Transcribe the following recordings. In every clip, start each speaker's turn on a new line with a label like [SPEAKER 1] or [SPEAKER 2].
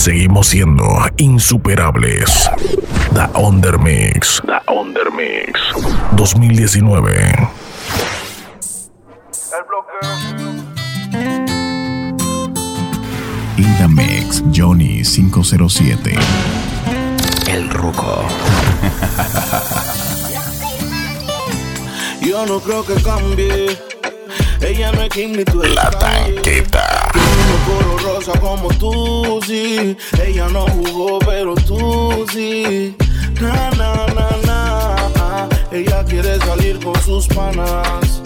[SPEAKER 1] Seguimos siendo insuperables. The Undermix. The Undermix. 2019.
[SPEAKER 2] In the Mix, Johnny 507.
[SPEAKER 3] El Ruco.
[SPEAKER 4] Yo no creo que cambie. Ella no es Kim ni tú
[SPEAKER 1] La tanqueta.
[SPEAKER 4] Tiene un coro rosa como tú, sí. Ella no jugó, pero tú sí. Na, na, na, na. Ella quiere salir con sus panas.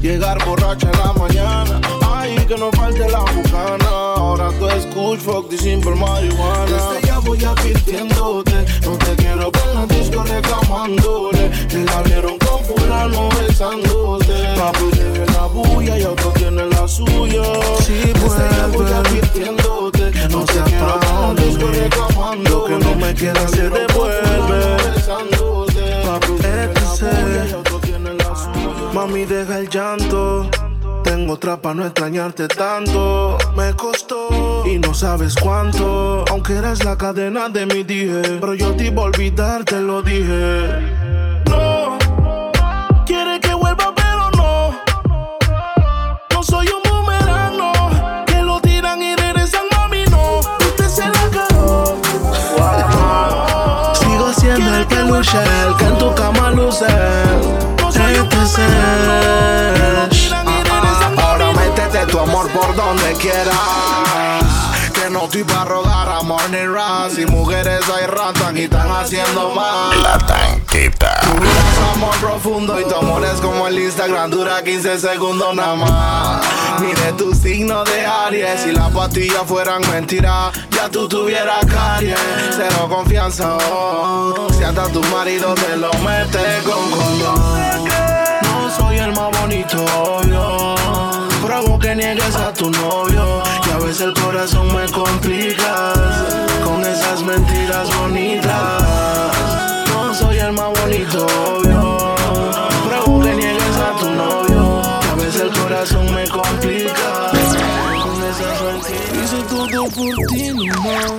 [SPEAKER 4] Llegar borracha en la mañana. Ay, que no falte la bucana. Ahora tú escuchas fuck y simple marihuana. Desde ya voy advirtiéndote. No te quiero ver en la disco reclamándole. Que la vieron fulano besándote. Papi tiene la bulla y otro tiene la suya. Sí, pues. No disco reclamándole. Lo que no me queda se devuelve. Papi tiene la bulla suya. Mami, deja el llanto. Tengo otra pa' no extrañarte tanto. Me costó y no sabes cuánto. Aunque eres la cadena de mi dije. Pero yo te iba a olvidar, te lo dije. El que en tu cama luce. Este es el- Ahora métete tu amor por donde quieras. No estoy para rogar amor ni ras. Y mujeres hay ratas y están haciendo mal.
[SPEAKER 1] La
[SPEAKER 4] vida es amor profundo y tu amor es como el Instagram, dura 15 segundos nada más. Mire tu signo de Aries, si las pastillas fueran mentiras, ya tú tuvieras caries. Cero confianza, oh. si hasta tu marido te lo mete con condón. No soy el más bonito, obvio. Pero hago que niegues a tu novio. Y a veces el corazón me complicas con esas mentiras bonitas. No soy el más bonito, obvio. Pero hago que niegues a tu novio. Y a veces el corazón me complica con esas mentiras. Hice todo por ti, nomás.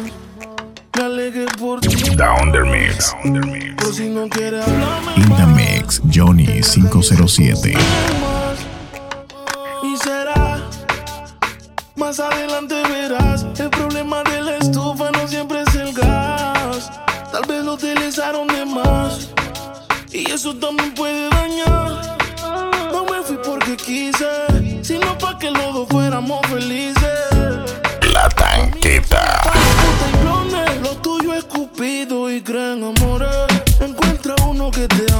[SPEAKER 4] Me alegué por ti.
[SPEAKER 1] The Undermix.
[SPEAKER 4] Pero si no quieres hablarme
[SPEAKER 2] In the Mix, Johnny 507.
[SPEAKER 4] También puede dañar. No me fui porque quise, sino para que los dos fuéramos felices.
[SPEAKER 1] La
[SPEAKER 4] blonde, Lo tuyo es cupido y creen amores. Encuentra uno que te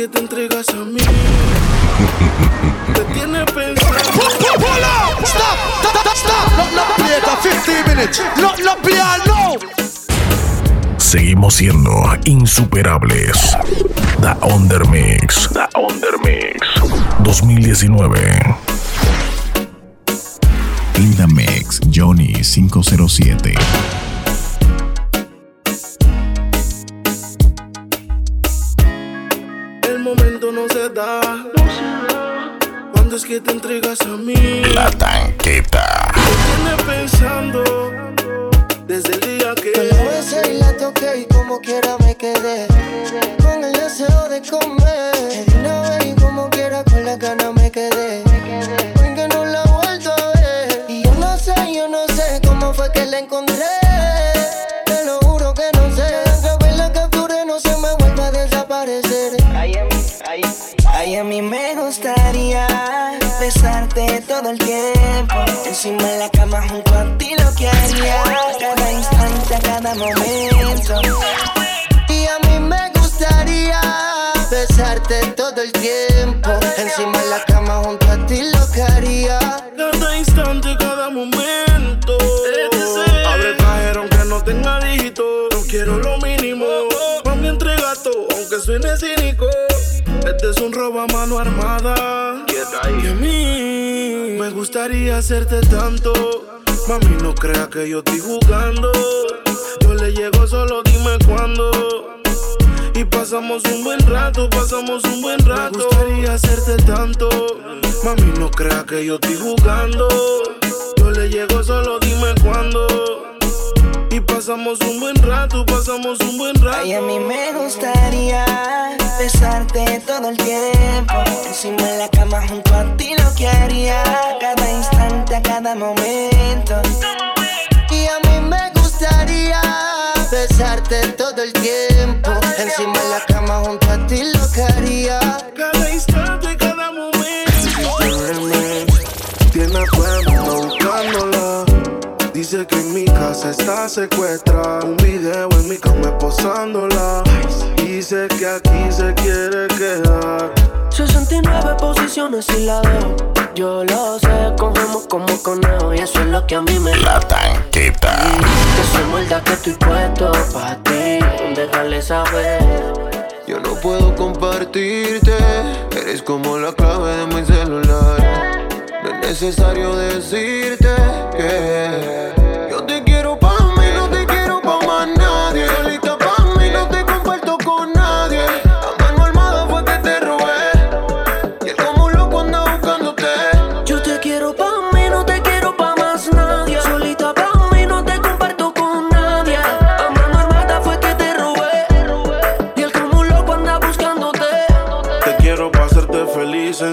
[SPEAKER 4] que te entregas a mí, te tiene pensando.
[SPEAKER 5] Pull up! Stop! Stop! Stop! Not, not play for 15 minutes. Not, not play now.
[SPEAKER 1] Seguimos siendo insuperables. The Undermix. The Undermix. 2019.
[SPEAKER 2] In the Mix, Johnny 507.
[SPEAKER 4] Da. Cuando es que te entregas a mí,
[SPEAKER 1] La tanqueta.
[SPEAKER 4] te tiene pensando. Desde el día que.
[SPEAKER 6] Que la besé y la toqué y como quiera
[SPEAKER 7] cama junto a ti lo que haría. Cada instante, cada momento.
[SPEAKER 6] Y a mí me gustaría besarte todo el tiempo Encima de la cama junto a ti lo que haría
[SPEAKER 4] Cada instante, cada momento. Abre el cajero aunque no tenga dígito. No quiero lo mínimo. Mami, entrega todo, aunque suene cínico. Tenerte es un robo a mano armada. Y a mí me gustaría hacerte tanto. Mami, no crea que yo estoy jugando. Yo le llego solo, dime cuándo. Y pasamos un buen rato, pasamos un buen rato. Me gustaría hacerte tanto. Mami, no crea que yo estoy jugando. Yo le llego solo, dime cuándo. Y pasamos un buen rato, pasamos un buen rato.
[SPEAKER 7] Ay, a mí me gustaría besarte todo el tiempo. Encima de la cama junto a ti lo que haría. Cada instante, a cada momento.
[SPEAKER 8] Y a mí me gustaría besarte todo el tiempo. Encima de la cama junto a ti lo que haría.
[SPEAKER 4] Cada instante, cada momento. Tiene. Dice que en mi casa está secuestrada. Un video en mi cama posándola. Dice que aquí se quiere quedar.
[SPEAKER 9] 69 posiciones y la dejo. Yo lo sé, cogemos como conejo y eso es lo que a mí me
[SPEAKER 1] La tanqueta.
[SPEAKER 9] Que se muerda que estoy puesto pa' ti, déjale saber.
[SPEAKER 6] Yo no puedo compartirte, eres como la clave de mi celular. No es necesario decirte que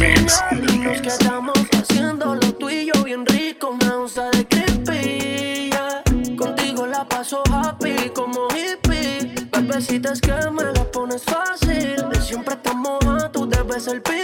[SPEAKER 1] Mix.
[SPEAKER 9] Nos quedamos haciendo lo tuyo bien rico, me gusta de creepy. Contigo la paso happy como hippie. Bebecita es que me la pones fácil. Siempre estamos a tú debes el piscis.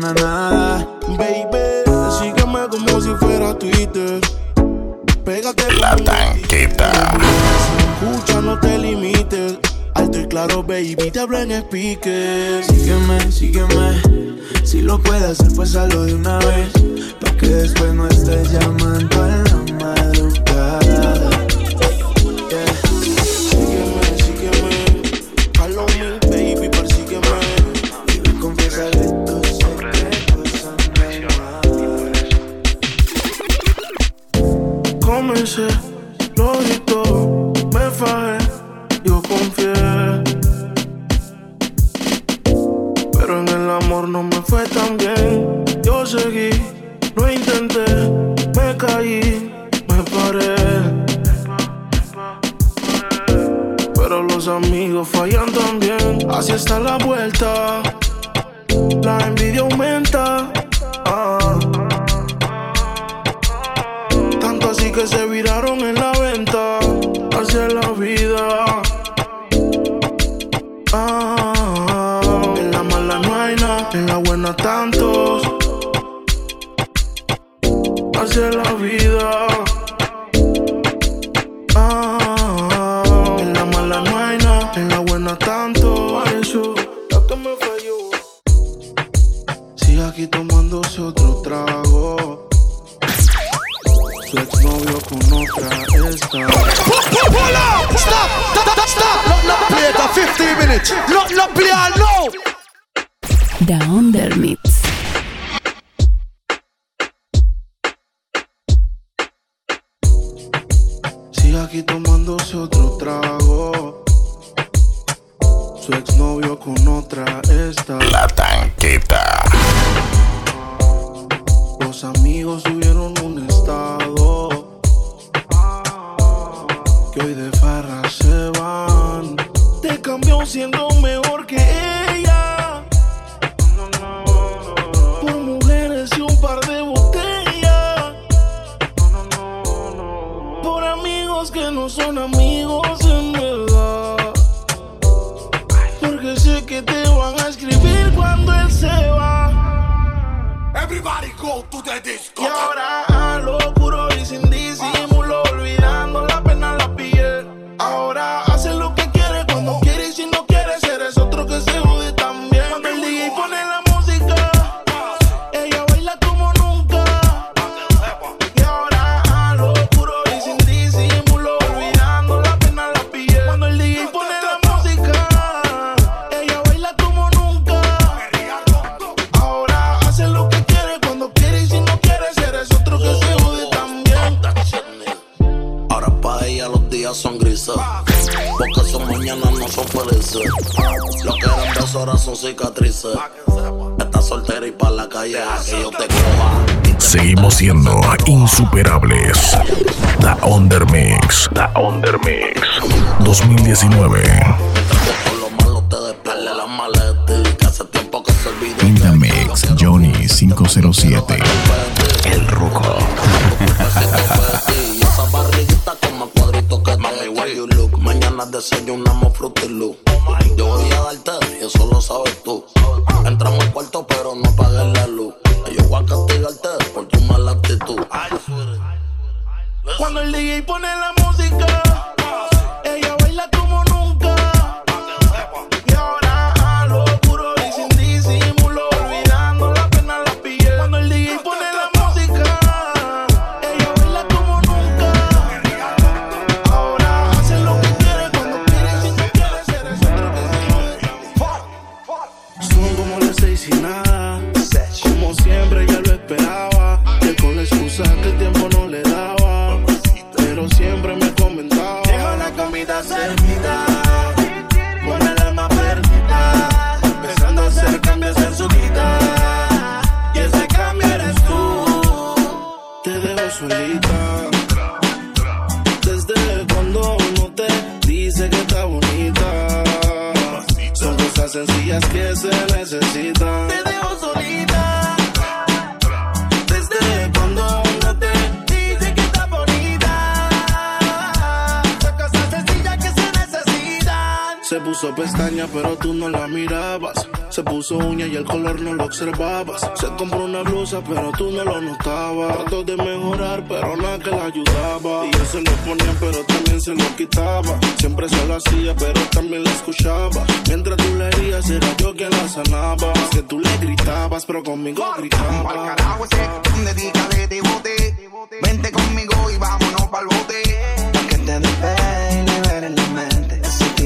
[SPEAKER 10] Nada.
[SPEAKER 4] Baby, sígueme como si fuera Twitter. Pégate
[SPEAKER 11] La tanqueta.
[SPEAKER 4] escucha, no te limites. Alto y claro, baby, te hablo en speaker.
[SPEAKER 10] Sígueme, sígueme. Si lo puedes hacer, pues hazlo de una vez. Pa' que después no estés llamando a la madrugada.
[SPEAKER 4] Comencé, lo me fajé, yo confié. Pero en el amor no me fue tan bien. Yo seguí, lo intenté, me caí, me paré. Pero los amigos fallan también. Así está la vuelta, la envidia aumenta. Que se viraron en la venta. Hacia la vida. Ah, en la mala no en la buena tantos. Hacia la vida. Ah, con otra está.
[SPEAKER 5] Pull up! Stop! Stop! Stop! Not, not play it at 15 minutes. Not, not play all no!
[SPEAKER 12] The Under Mix.
[SPEAKER 4] Sigue aquí tomándose otro trago. Su exnovio con otra está.
[SPEAKER 11] La tanqueta.
[SPEAKER 4] Los amigos subieron hoy de farra se van. Te cambió siendo mejor que ella. Por mujeres y un par de botellas. Por amigos que no son amigos en verdad. Porque sé que te van a escribir cuando él se va.
[SPEAKER 13] Everybody go to the disco.
[SPEAKER 4] Y ahora a lo puro y sin disimulo,
[SPEAKER 14] cicatrices. Estás soltera y pa' la calle, a que yo te coja.
[SPEAKER 1] Seguimos siendo insuperables. The Under Mix. The Under Mix. 2019.
[SPEAKER 14] Por lo malo te despegue la maleta. De ojos sonidos. Desde
[SPEAKER 4] cuando aún no te dice que está bonita. La cosa sencilla que se necesita.
[SPEAKER 15] Se puso pestaña, pero tú no la mirabas. Se puso uña y el color no lo observabas. Se compró una blusa, pero tú no lo notabas. Trató de mejorar, pero nada que la ayudaba. Y él se lo ponía, pero también se lo quitaba. Siempre se lo hacía, pero también la escuchaba. Mientras tú le herías, era yo quien la sanaba. Es que tú le gritabas, pero conmigo gritaba.
[SPEAKER 16] Al carajo ese, dedícale de bote. Vente conmigo y vámonos pa'l bote.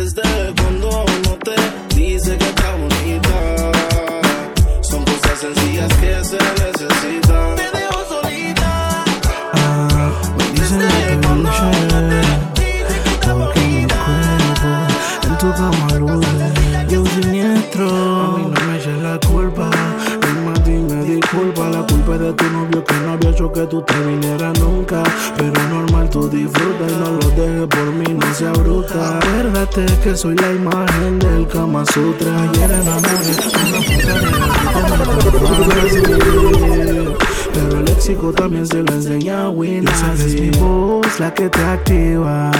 [SPEAKER 15] Desde cuando no te dice que está bonita. Son cosas sencillas que se necesitan. Te dejo solita.
[SPEAKER 4] Me dicen que luché Porque mi cuerpo en tu cama luce Yo siniestro A mí no me eches la culpa El más me disculpa La culpa es de tu novio que no había hecho que tú te vinieras nunca Que soy la imagen del Kama Sutra enamoré una puta pero el léxico también se lo enseña a Winnie. Esa es mi voz la que te activa.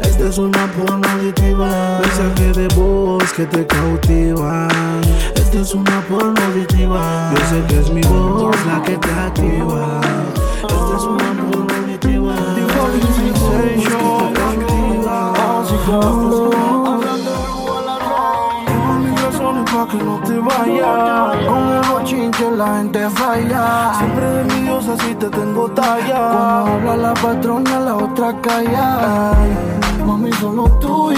[SPEAKER 4] Esta es una porno auditiva. Mensaje de voz que te cautiva. Esta es una porno auditiva. Yo sé que es mi voz la que te activa. Esta es una porno auditiva. Mil razones pa' que no te vayas. Con el bochinche la gente falla. Siempre envidiosa si te tengo talla. Cuando habla la patrona, la otra calla. Mami, solo tú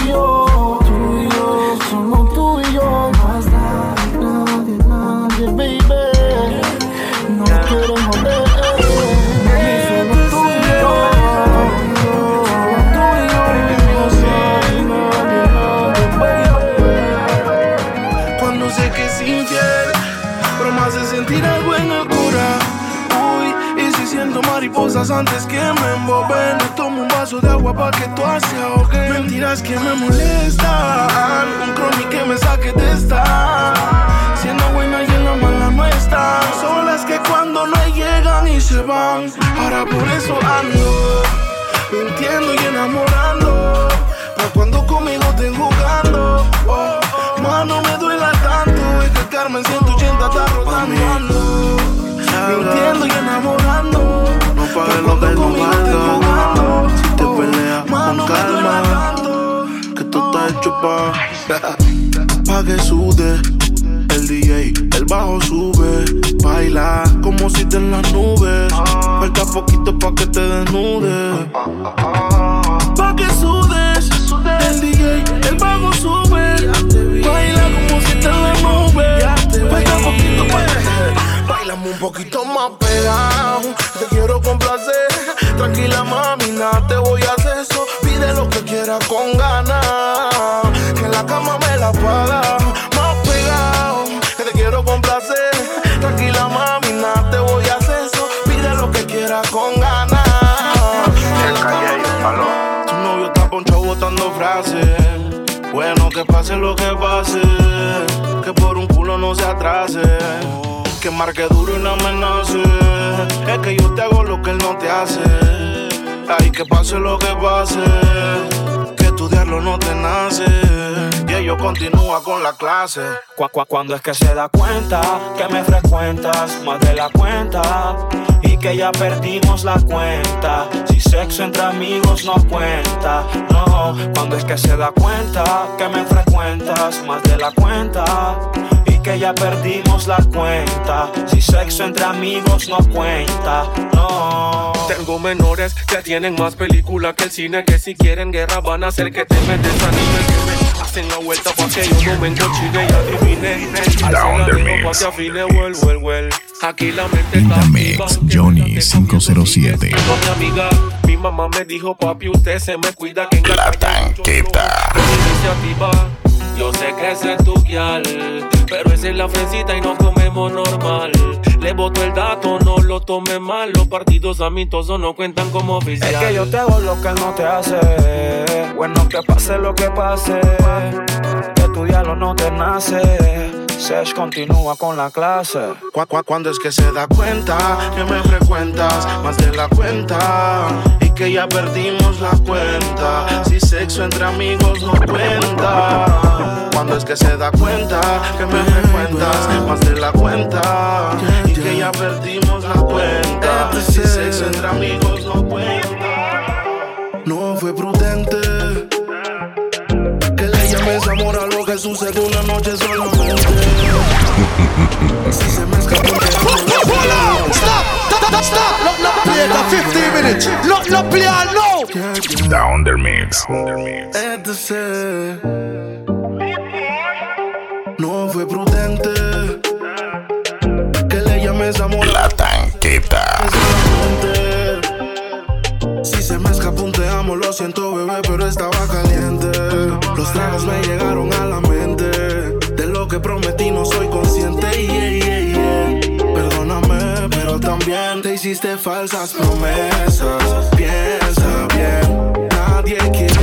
[SPEAKER 4] antes que me emboben, tomo un vaso de agua pa' que tú se ahogue. Mentiras que me molestan, un chronic que me saque de esta. Siendo buena y en la mala no están. Son las que cuando no llegan y se van. Ahora por eso ando, mintiendo y enamorando. Pa' cuando conmigo estén jugando. Oh, mano, me duela tanto. Es que el Carmen 180 está rotando. Mintiendo y enamorando. No pagues lo que no valga. Si te peleas con calma. Que tú estás hecho pa' Pa' que sude. El DJ, el bajo sube, baila como si te en las nubes. Falta poquito pa' que te desnudes. Pa' que sudes, el DJ, el bajo sube, un poquito más pegado, te quiero complacer. Tranquila mami, nada te voy a hacer eso. Pide lo que quieras con ganas, que la cama me la paga. Más pegado, que te quiero complacer. Tranquila mami, nada te voy a hacer eso. Pide lo que quieras con ganas. Tu novio está ponchado botando frases. Bueno, que pase lo que pase. Que por un culo no se atrase. Que marque duro y no amenace. Es que yo te hago lo que él no te hace. Ay, que pase lo que pase. Que estudiarlo no te nace. Y ellos continúa con la clase.
[SPEAKER 17] Cu- cu- Cuando es que se da cuenta que me frecuentas más de la cuenta y que ya perdimos la cuenta. Si sexo entre amigos no cuenta, no. Cuando es que se da cuenta que me frecuentas más de la cuenta que ya perdimos la cuenta. Si sexo entre amigos no cuenta, no.
[SPEAKER 18] Tengo menores que tienen más película que el cine Que si quieren guerra van a hacer que te metes Que me hacen la vuelta pa' que yo no me encochine y adivine pa' que afine, well, well, well Aquí la mente
[SPEAKER 2] In
[SPEAKER 18] está
[SPEAKER 2] the mix, Johnny 507.
[SPEAKER 18] Con mi amiga, mi mamá me dijo Papi, usted se me cuida que en la
[SPEAKER 1] La tanqueta.
[SPEAKER 18] iniciativa Yo sé que ese es tu Pero esa es la fresita y no comemos normal. Le boto el dato, no lo tome mal. Los partidos amistosos no cuentan como oficial.
[SPEAKER 17] Es que yo te hago lo que no te hace. Bueno, que pase lo que pase. Estudiarlo no te nace. Sesh continúa con la clase.
[SPEAKER 4] Cu- cu- Cuando es que se da cuenta que me frecuentas más de la cuenta y que ya perdimos la cuenta. Si sexo entre amigos no cuenta. Cuando es que se da cuenta que me frecuentas más de la cuenta y que ya perdimos la cuenta. Si sexo entre amigos no cuenta. No fue prudente llames amor a lo que sucede una noche solamente. Si se me escapó un
[SPEAKER 19] Stop! Stop! No, no play for 15 minutes. No, no play no.
[SPEAKER 1] The Undermix.
[SPEAKER 4] ETC. No fue prudente que le llames amor
[SPEAKER 1] La tanqueta.
[SPEAKER 4] Si se me escapó un te amo, lo siento bebé, pero estaba caliente. Tragos me llegaron a la mente. De lo que prometí no soy consciente. yeah, yeah, yeah. Perdóname, pero también te hiciste falsas promesas. Piensa bien, nadie quiere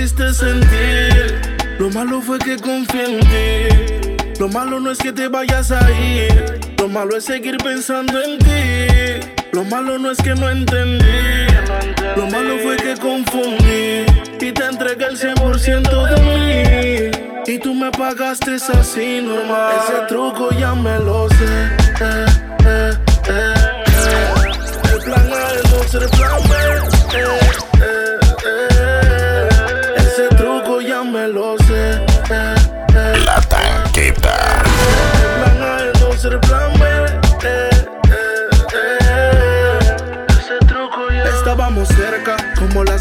[SPEAKER 4] hiciste sentir. Lo malo fue que confié en ti. Lo malo no es que te vayas a ir. Lo malo es seguir pensando en ti. Lo malo no es que no entendí. Lo malo fue que confundí. Y te entregué el 100% de mí. Y tú me pagaste así normal. Ese truco ya me lo sé. Eh, eh, eh, eh. El plan A es no ser plan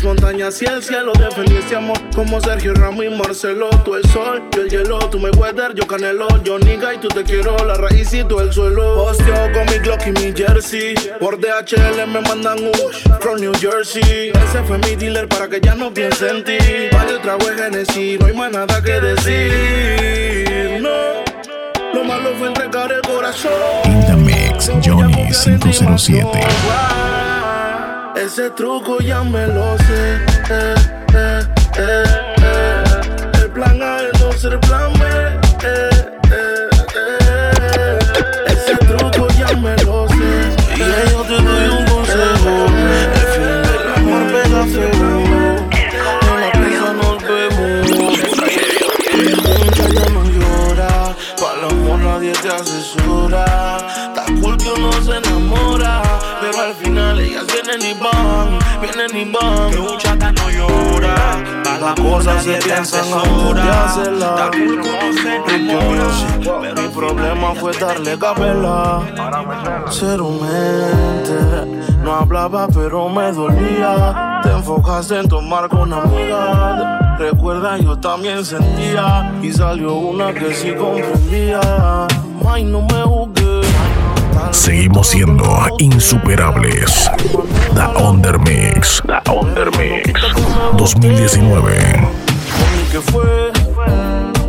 [SPEAKER 4] montañas y el cielo. Defendí ese amor, como Sergio Ramos y Marcelo. Tú el sol, yo el hielo, tú me weather, yo canelo. Yo nigga y tú te quiero, la raíz y tú el suelo. Posteo con mi Glock y mi jersey. Por DHL me mandan un from New Jersey. Ese fue mi dealer para que ya no piense en ti. Varios trago de Genesis, no hay más nada que decir. No, lo malo fue entregar el corazón.
[SPEAKER 2] In the mix, Johnny 507.
[SPEAKER 4] Ese truco ya me lo sé. Eh, eh, eh, eh. El plan A es no ser plan B. Piensan antes de hacerlas. Está cool uno se enamora. Pero el problema fue darle capela. Ser mente. No hablaba, pero me dolía. Te enfocaste en tomar con amiga. Recuerda, yo también sentía. Y salió una que sí comprendía. Ay, no me juzgues.
[SPEAKER 2] Seguimos siendo insuperables. The Undermix.
[SPEAKER 1] The Undermix.
[SPEAKER 2] 2019.
[SPEAKER 4] ¿Qué fue?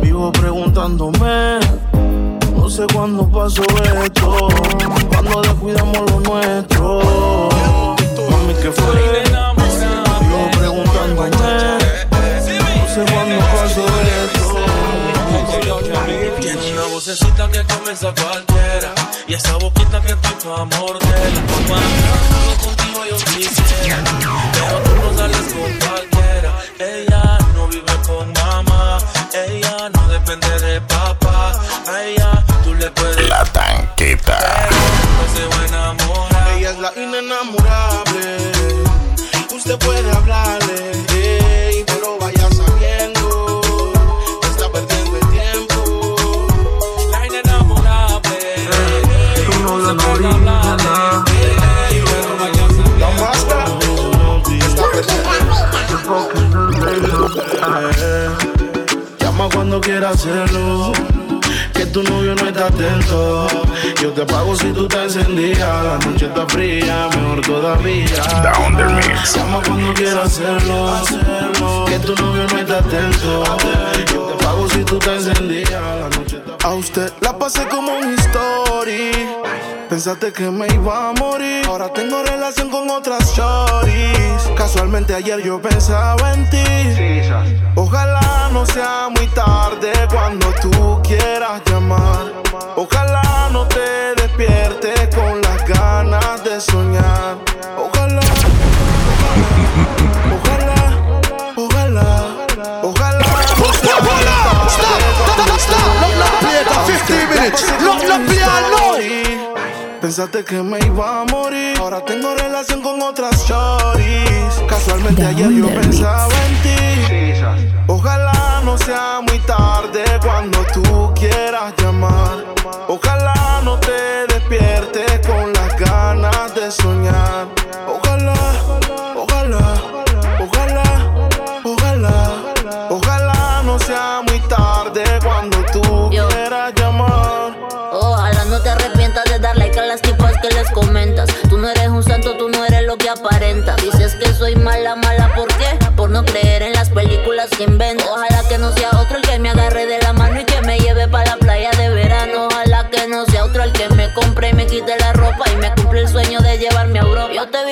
[SPEAKER 4] Vivo preguntándome. No sé cuándo pasó esto. Cuando descuidamos lo nuestro. Mami, ¿qué fue? Vivo preguntándome. No sé cuándo pasó
[SPEAKER 18] Tiene una vocecita que comienza cualquiera Y esa boquita que estoy pa' morderla Cuando contigo yo quisiera Pero tú no sales con
[SPEAKER 4] que tu novio no está atento. Yo te pago si tú te encendías. La noche está fría, mejor todavía.
[SPEAKER 1] Down the mix.
[SPEAKER 4] Llama cuando quieras hacerlo, hacerlo. Que tu novio no está atento. Yo te pago si tú te encendías. La noche está
[SPEAKER 20] A usted la pasé como un story. Pensaste que me iba a morir. Ahora tengo relación con otras shorties. Casualmente ayer yo pensaba en ti. Ojalá no sea muy tarde cuando tú Pensaste que me iba a morir. Ahora tengo relación con otras shorties. Casualmente ayer yo pensaba en ti. Ojalá no sea muy tarde cuando tú quieras llamar.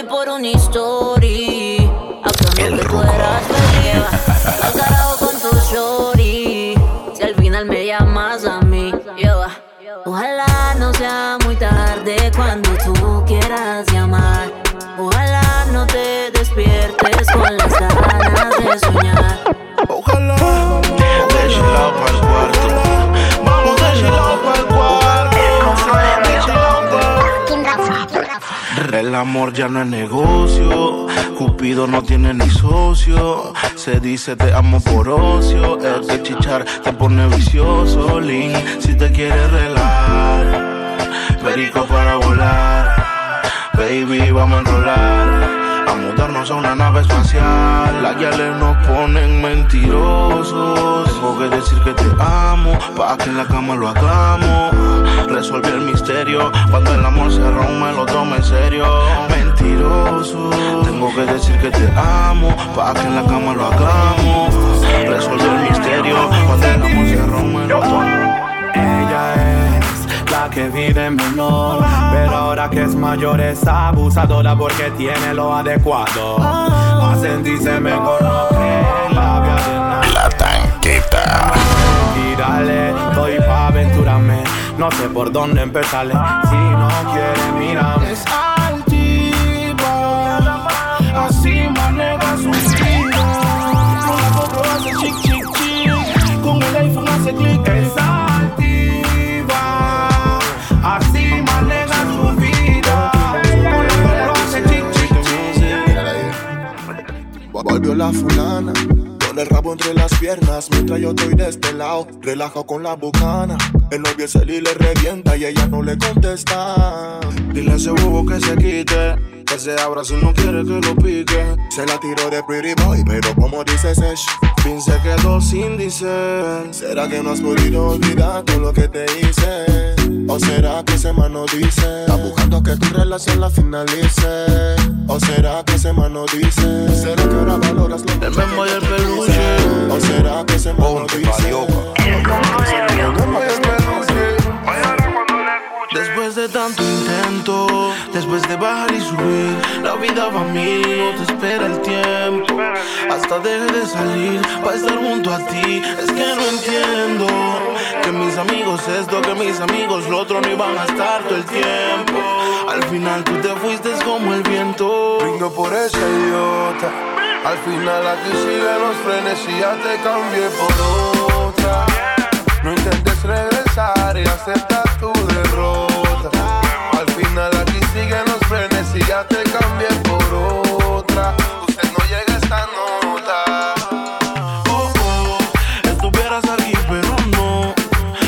[SPEAKER 3] Por una story.
[SPEAKER 4] El amor ya no es negocio. Cupido no tiene ni socio. Se dice te amo por ocio. El que chichar te pone vicioso. Lin, si te quieres relajar. Perico para volar. Baby, vamos a enrolar. A mudarnos a una nave espacial. Las guiales nos ponen mentirosos. Tengo que decir que te amo. Pa' que en la cama lo hagamos. Resolví el misterio. Cuando el amor se rompe, lo tomo en serio. Mentiroso. Tengo que decir que te amo. Pa' que en la cama lo hagamos. Resolví el misterio. Cuando el amor se rompe, lo tomo.
[SPEAKER 21] La que vive menor, pero ahora que es mayor es abusadora porque tiene lo adecuado. Va a sentirse mejor, no cree en la vida de nadie.
[SPEAKER 1] La tanqueta.
[SPEAKER 21] Tírale, doy pa' aventurarme. No sé por dónde empezarle. Si no quiere, mírame.
[SPEAKER 20] Es altiva, así maneja su vida. Con la GoPro hace chic, chic, chic. Con el iPhone hace clic. La
[SPEAKER 22] fulana. Con el rabo entre las piernas mientras yo estoy de este lado. Relajo con la bucana. El novio es él y le revienta y ella no le contesta.
[SPEAKER 4] Dile a ese bobo que se quite. Que se abra si no quiere que lo pique.
[SPEAKER 22] Se la tiró de pretty boy, pero como dice Sesh.
[SPEAKER 4] Fin se quedó sin dice.
[SPEAKER 22] ¿Será que no has podido olvidar todo lo que te hice? ¿O será que ese man no dice? Está buscando que tu relación la finalice. ¿O será que ese man no dice? ¿Será que ahora valoras lo que
[SPEAKER 4] El memo y el peluche.
[SPEAKER 22] ¿O será que ese man no dice?
[SPEAKER 4] Después de tanto intento, después de bajar y subir, la vida va a mil, no te espera el tiempo. Hasta deje de salir para estar junto a ti. Es que no entiendo que mis amigos esto, que mis amigos lo otro no iban a estar todo el tiempo. Al final tú te fuiste como el viento.
[SPEAKER 23] Brindo por esa idiota. Al final aquí siguen los frenes y ya te cambié por otra. No intentes regresar y acepta tu. Al final aquí siguen los frenes y ya te cambié por otra. Usted no llega a esta nota.
[SPEAKER 4] Oh, oh, estuvieras aquí, pero no.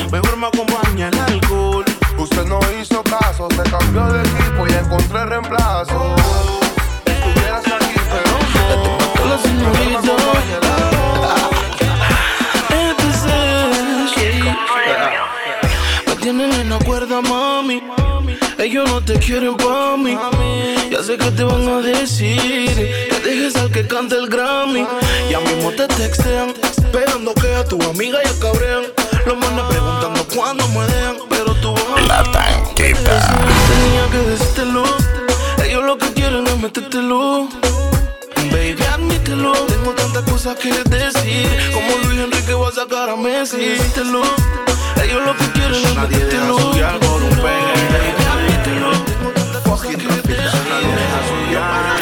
[SPEAKER 4] Mejor me acompaña el alcohol.
[SPEAKER 23] Usted no hizo caso, se cambió de equipo y encontré reemplazo. Oh, estuvieras aquí, pero no.
[SPEAKER 4] Me tienen en acuerdo, mami ellos no te quieren pa' mí. Ya sé que te van a decir que dejes al que cante el Grammy. Ya mismo te textean, esperando que a tu amiga ya cabrean. Los manes preguntando cuándo me dejan, pero tú vas
[SPEAKER 1] La tanqueta.
[SPEAKER 4] Tenía que decírtelo. Ellos lo que quieren es metértelo. Baby, admítelo. Tengo tantas cosas que decir. Como Luis Enrique va a sacar a Messi. Decírtelo. Ellos lo que quieren es
[SPEAKER 19] Nadie deja
[SPEAKER 4] metértelo.
[SPEAKER 19] por un pegue. Deja.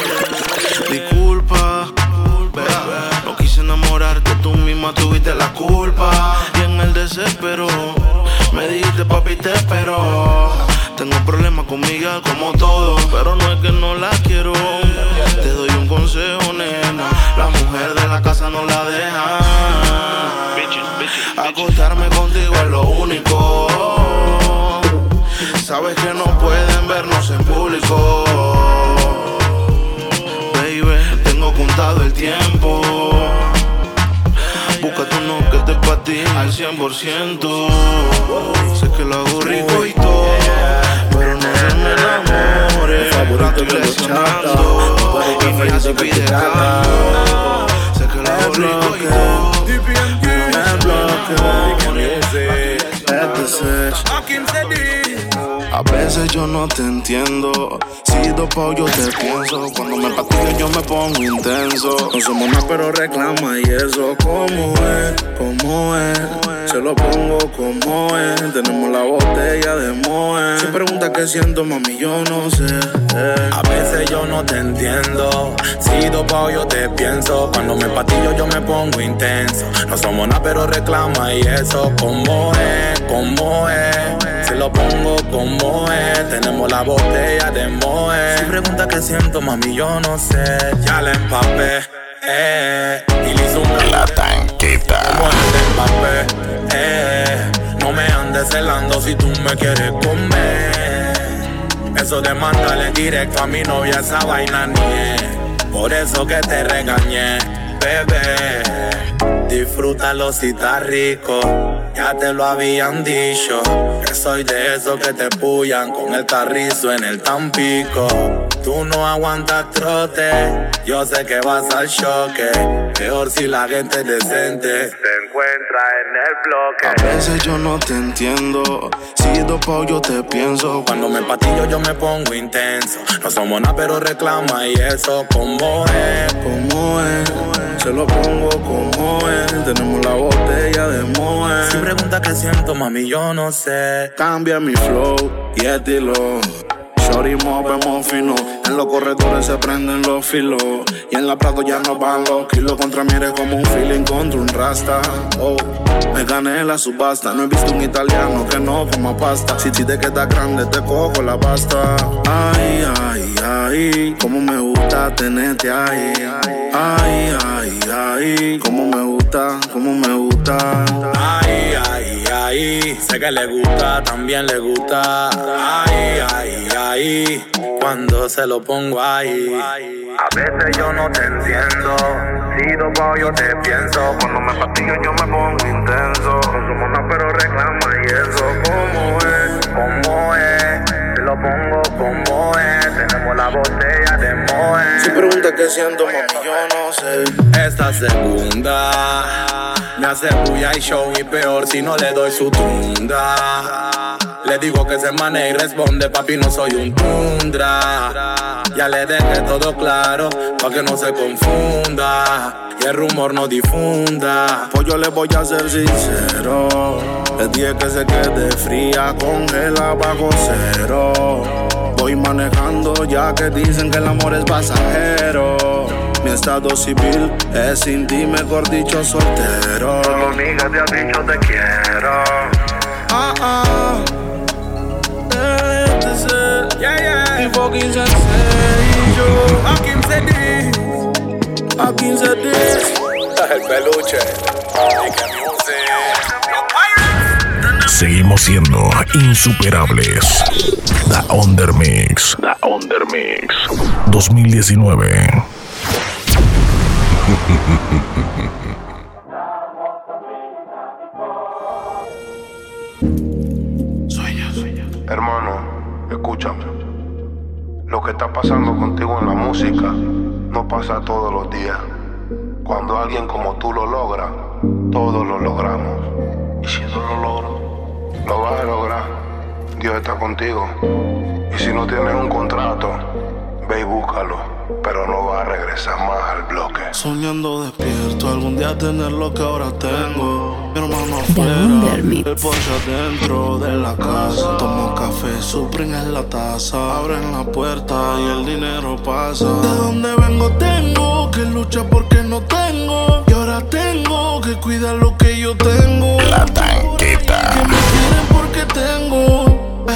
[SPEAKER 4] Disculpa, no quise enamorarte, tú misma tuviste la culpa. Y en el desespero, me dijiste papi te espero. Tengo problemas con Miguel como todo, pero no es que no la quiero. Te doy un consejo, nena, la mujer de la casa no la deja. Acostarme contigo es lo único. Sabes que no pueden vernos en público. Baby, tengo contado el tiempo. Búscate uno que te pa' ti al 100%. Sé que lo hago rico y todo, pero no se me enamore. Favorito lesionando y me hace pide cambio. Sé que lo hago rico y todo. A veces yo no te entiendo. Si dopao yo te pienso. Cuando me patillo yo me pongo intenso. No somos nada, pero reclama y eso. ¿Cómo es? ¿Cómo es? Se lo pongo como es. Tenemos la botella de Moe. Si pregunta qué siento, mami, yo no sé.
[SPEAKER 21] A veces yo no te entiendo. Si dopao yo te pienso. Cuando me patillo yo me pongo intenso. No somos nada, pero reclama y eso. ¿Cómo es? ¿Cómo es? Lo pongo como es. Tenemos la botella de Moe. Si pregunta qué siento, mami, yo no sé. Ya la empapé. Eh, y le hizo un
[SPEAKER 1] La tanqueta.
[SPEAKER 21] como el de Mbappé, eh, no me andes celando si tú me quieres comer. Eso de mandarle directo a mi novia esa vaina ni es. Por eso que te regañé, bebé. Disfrútalo si está rico. Ya te lo habían dicho. Que soy de esos que te pullan con el carrizo en el tampico. Tú no aguantas trote. Yo sé que vas al choque. Peor si la gente es decente. Te encuentra en el bloque.
[SPEAKER 4] A veces yo no te entiendo. Si dopao yo te pienso.
[SPEAKER 21] Cuando me patillo yo me pongo intenso. No somos nada, pero reclama y eso como es.
[SPEAKER 4] ¿Cómo es? Se lo pongo como es. Tenemos la botella de Moe.
[SPEAKER 21] Si pregunta qué siento, mami, yo no sé.
[SPEAKER 4] Cambia mi flow y estilo. Shorty movemos fino. En los corredores se prenden los filos. Y en la Prado ya no van los kilos. Contra mí eres como un feeling contra un rasta. Oh, me gané la subasta. No he visto un italiano que no coma pasta. Si te queda grande, te cojo la pasta. Ay, ay, ay. Como me gusta tenerte ahí. Ay, ay, ay. Como me gusta, como me gusta.
[SPEAKER 21] Ay, ay, ay. Sé que le gusta, también le gusta. Ay, ay, ay. Cuando se lo pongo ahí. A veces yo no te entiendo. Si dopao yo te pienso.
[SPEAKER 4] Cuando me patillo yo me pongo intenso.
[SPEAKER 21] Somos nada, pero reclama y eso.
[SPEAKER 4] Siento, mami, yo no sé.
[SPEAKER 21] Esta segunda me hace bulla y show y peor si no le doy su tunda. Le digo que se maneje y responde, papi, no soy un tundra. Ya le dejé todo claro, pa' que no se confunda. Y el rumor no difunda.
[SPEAKER 4] Pues yo le voy a ser sincero. Le dije que se quede fría, congela bajo cero. Voy manejando ya que dicen que el amor es pasajero. Mi estado civil es sin ti, mejor dicho, soltero.
[SPEAKER 21] Solo amiga te han dicho te quiero.
[SPEAKER 4] Ah, ah. Ser.
[SPEAKER 21] Yeah, yeah.
[SPEAKER 4] Y fucking sencillo.
[SPEAKER 21] A 15 días.
[SPEAKER 4] A 15 días.
[SPEAKER 21] El peluche. Y que music.
[SPEAKER 1] Seguimos siendo insuperables. The Undermix. The Undermix. 2019.
[SPEAKER 4] Soy
[SPEAKER 22] Escúchame. Lo que está pasando contigo en la música no pasa todos los días. Cuando alguien como tú lo logra, todos lo logramos. Y si no lo logro, lo vas a lograr. Dios está contigo. Y si no tienes un contrato, ve y búscalo. Pero no vas a regresar más al bloque.
[SPEAKER 4] Soñando despierto, algún día tener lo que ahora tengo. Mi hermano afuera, el Porsche adentro de la casa. Tomo café, Supreme en la taza. Abren la puerta y el dinero pasa. De donde vengo tengo que luchar porque no tengo. Y ahora tengo que cuidar lo que yo tengo.
[SPEAKER 1] La tanqueta.
[SPEAKER 4] Que me quieren porque tengo.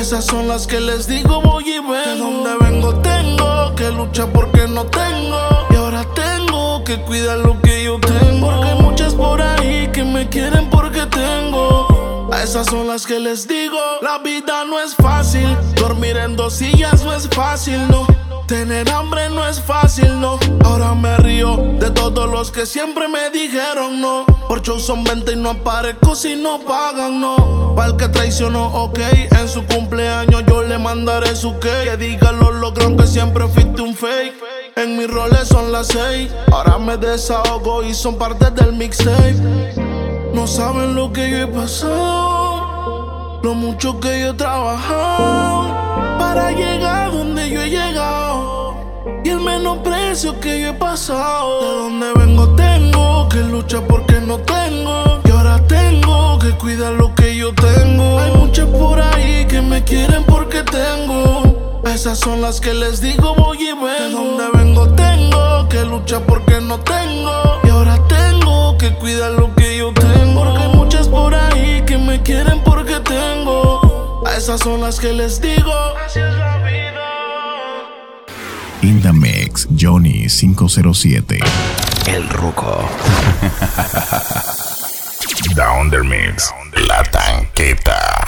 [SPEAKER 4] Esas son las que les digo voy y vengo. De donde vengo tengo que luchar porque no tengo. Y ahora tengo que cuidar lo que yo tengo. Porque hay muchas por ahí que me quieren porque tengo. A esas son las que les digo. La vida no es fácil. Dormir en dos sillas no es fácil, no. Tener hambre no es fácil, no. Ahora me río todos los que siempre me dijeron no. Por show son 20 y no aparezco si no pagan, no. Para el que traicionó, ok. En su cumpleaños yo le mandaré su cake. Que diga los logros que siempre fuiste un fake. En mis roles son las seis. Ahora me desahogo y son parte del mixtape. No saben lo que yo he pasado. Lo mucho que yo he trabajado para llegar donde yo he llegado. Y el menosprecio que yo he pasado. De donde vengo tengo que luchar porque no tengo. Y ahora tengo que cuidar lo que yo tengo. Hay muchas por ahí que me quieren porque tengo. Esas son las que les digo voy y vengo. De donde vengo tengo que luchar porque no tengo. Y ahora tengo que cuidar lo que yo tengo. Porque hay muchas por ahí que me quieren porque tengo. A esas son las que les digo. Así es la vida.
[SPEAKER 2] In the mix, Johnny 507.
[SPEAKER 3] El Ruco.
[SPEAKER 1] The Undermix. La tanqueta.